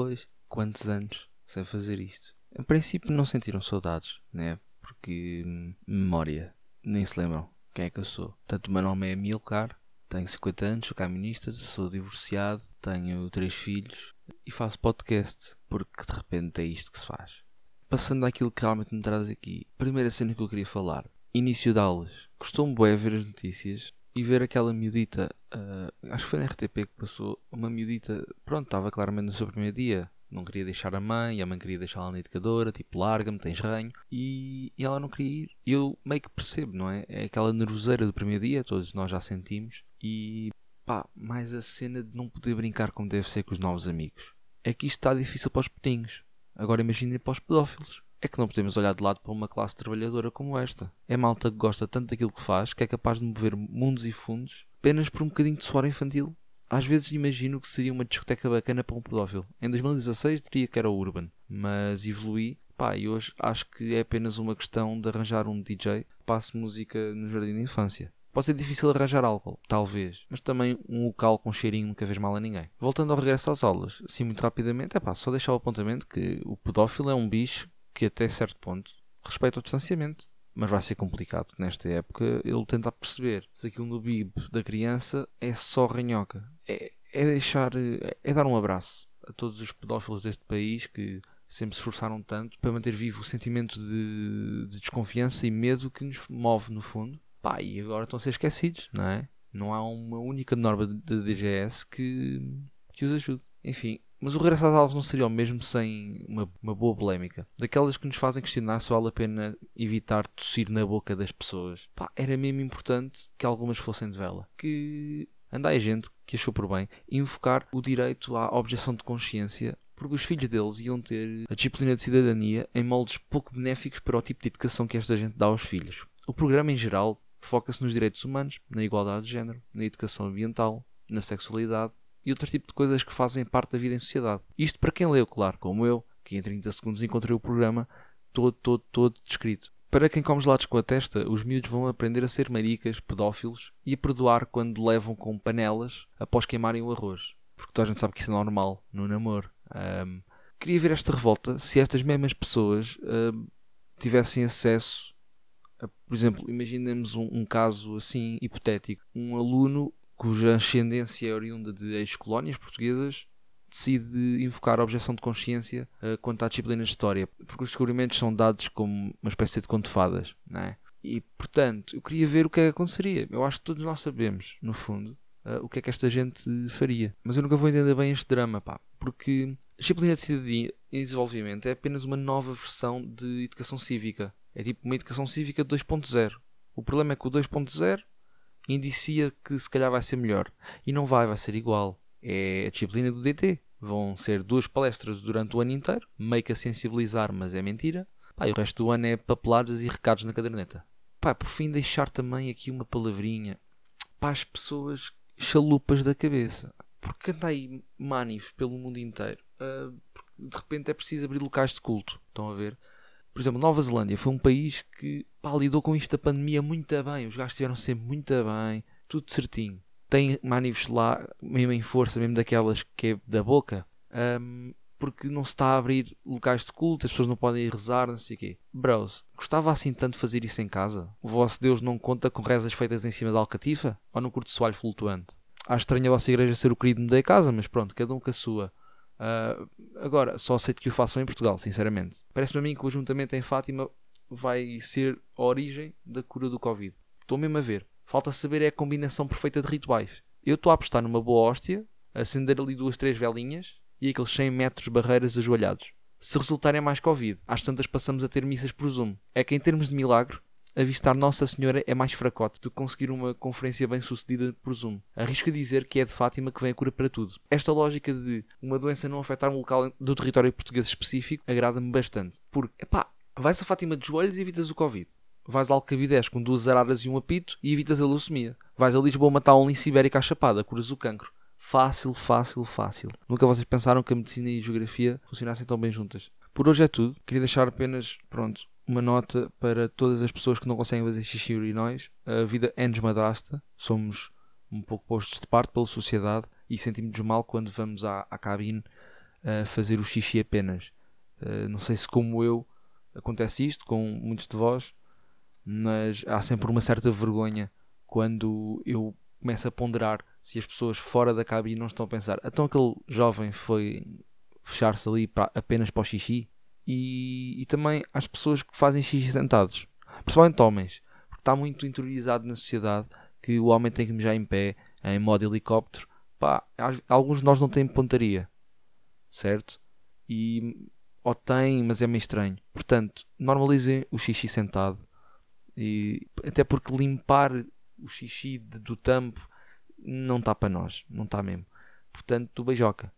Ora, boa tarde. Pois, quantos anos sem fazer isto? Em princípio não sentiram saudades, né? Porque hum, memória, nem se lembram quem é que eu sou. Tanto o meu nome é Milcar, tenho 50 anos, sou caminista, sou divorciado, tenho três filhos e faço podcast, porque de repente é isto que se faz. Passando àquilo que realmente me traz aqui, primeira cena que eu queria falar, início de aulas. Costumo bué ver as notícias e ver aquela miudita, uh, acho que foi na RTP que passou, uma miudita, pronto, estava claramente no seu primeiro dia, não queria deixar a mãe, a mãe queria deixá-la na educadora, tipo, larga-me, tens ranho, e, e, ela não queria ir. Eu meio que percebo, não é? É aquela nervoseira do primeiro dia, todos nós já sentimos, e pá, mais a cena de não poder brincar como deve ser com os novos amigos. É que isto está difícil para os petinhos. Agora imaginem para os pedófilos é que não podemos olhar de lado para uma classe trabalhadora como esta. É malta que gosta tanto daquilo que faz que é capaz de mover mundos e fundos apenas por um bocadinho de suor infantil. Às vezes imagino que seria uma discoteca bacana para um pedófilo. Em 2016 diria que era o Urban, mas evolui. Pá, e hoje acho que é apenas uma questão de arranjar um DJ que passe música no jardim da infância. Pode ser difícil arranjar álcool, talvez, mas também um local com cheirinho nunca fez mal a ninguém. Voltando ao regresso às aulas, assim muito rapidamente, é pá, só deixar o apontamento que o pedófilo é um bicho que até certo ponto respeita o distanciamento. Mas vai ser complicado nesta época ele tentar perceber se aquilo no bib da criança é só ranhoca. É, é deixar. É dar um abraço a todos os pedófilos deste país que sempre se esforçaram tanto para manter vivo o sentimento de, de desconfiança e medo que nos move no fundo. Pá, e agora estão a ser esquecidos, não é? Não há uma única norma da DGS que, que os ajude. Enfim, mas o regresso às aulas não seria o mesmo sem uma, uma boa polémica. Daquelas que nos fazem questionar se vale a pena evitar tossir na boca das pessoas. Pá, era mesmo importante que algumas fossem de vela. Que andai gente que achou por bem invocar o direito à objeção de consciência porque os filhos deles iam ter a disciplina de cidadania em moldes pouco benéficos para o tipo de educação que esta gente dá aos filhos. O programa em geral foca-se nos direitos humanos, na igualdade de género, na educação ambiental, na sexualidade e outro tipo de coisas que fazem parte da vida em sociedade. Isto para quem leu, claro, como eu, que em 30 segundos encontrei o programa todo, todo, todo descrito. Para quem come gelados com a testa, os miúdos vão aprender a ser maricas, pedófilos e a perdoar quando levam com panelas após queimarem o arroz. Porque toda a gente sabe que isso é normal no namoro. Um, queria ver esta revolta se estas mesmas pessoas um, tivessem acesso a, por exemplo, imaginemos um, um caso assim hipotético. Um aluno cuja ascendência é oriunda de ex-colónias portuguesas, decide invocar a objeção de consciência uh, quanto à disciplina de História, porque os descobrimentos são dados como uma espécie de conto de fadas, não é? E, portanto, eu queria ver o que é que aconteceria. Eu acho que todos nós sabemos, no fundo, uh, o que é que esta gente faria. Mas eu nunca vou entender bem este drama, pá, porque a disciplina de cidadania e desenvolvimento é apenas uma nova versão de educação cívica. É tipo uma educação cívica 2.0. O problema é que o 2.0 indicia que se calhar vai ser melhor. E não vai, vai ser igual. É a disciplina do DT. Vão ser duas palestras durante o ano inteiro, meio que a sensibilizar, mas é mentira. Pá, e o resto do ano é papeladas e recados na caderneta. Pá, por fim, deixar também aqui uma palavrinha para as pessoas chalupas da cabeça. Porque anda aí manif pelo mundo inteiro. Uh, de repente é preciso abrir locais de culto. Estão a ver? Por exemplo, Nova Zelândia foi um país que pá, lidou com isto da pandemia muito bem. Os gajos estiveram sempre muito bem, tudo certinho. Tem manifes lá, mesmo em força, mesmo daquelas que é da boca, um, porque não se está a abrir locais de culto, as pessoas não podem ir rezar, não sei o quê. Bros, gostava assim tanto de fazer isso em casa? O vosso Deus não conta com rezas feitas em cima da alcatifa? Ou num curto soalho flutuante? Acho estranho a vossa igreja ser o querido da casa, mas pronto, cada um com a sua. Uh, agora, só aceito que o façam em Portugal, sinceramente. Parece-me a mim que o ajuntamento em Fátima vai ser a origem da cura do Covid. Estou mesmo a ver. Falta saber é a combinação perfeita de rituais. Eu estou a apostar numa boa hóstia, acender ali duas, três velinhas e aqueles 100 metros barreiras ajoelhados. Se resultarem mais Covid, às tantas passamos a ter missas por Zoom. É que em termos de milagre, avistar Nossa Senhora é mais fracote do que conseguir uma conferência bem sucedida por Zoom. Arrisco a dizer que é de Fátima que vem a cura para tudo. Esta lógica de uma doença não afetar um local do território português específico agrada-me bastante. Porque, epá, vais a Fátima de joelhos e evitas o Covid. Vais a Alcabidez com duas araras e um apito e evitas a leucemia. Vais a Lisboa matar um lince ibérico à chapada, curas o cancro. Fácil, fácil, fácil. Nunca vocês pensaram que a medicina e a geografia funcionassem tão bem juntas. Por hoje é tudo. Queria deixar apenas, pronto, uma nota para todas as pessoas que não conseguem fazer xixi urinóis. A vida é-nos madrasta, somos um pouco postos de parte pela sociedade e sentimos mal quando vamos à, à cabine a fazer o xixi apenas. Uh, não sei se como eu acontece isto com muitos de vós, mas há sempre uma certa vergonha quando eu começo a ponderar se as pessoas fora da cabine não estão a pensar então aquele jovem foi fechar-se ali para, apenas para o xixi e, e também às pessoas que fazem xixi sentados principalmente homens porque está muito interiorizado na sociedade que o homem tem que mijar em pé em modo helicóptero pá, alguns de nós não têm pontaria certo? e ou têm, mas é meio estranho portanto, normalizem o xixi sentado e, até porque limpar o xixi de, do tampo não está para nós, não está mesmo. Portanto, do beijoca.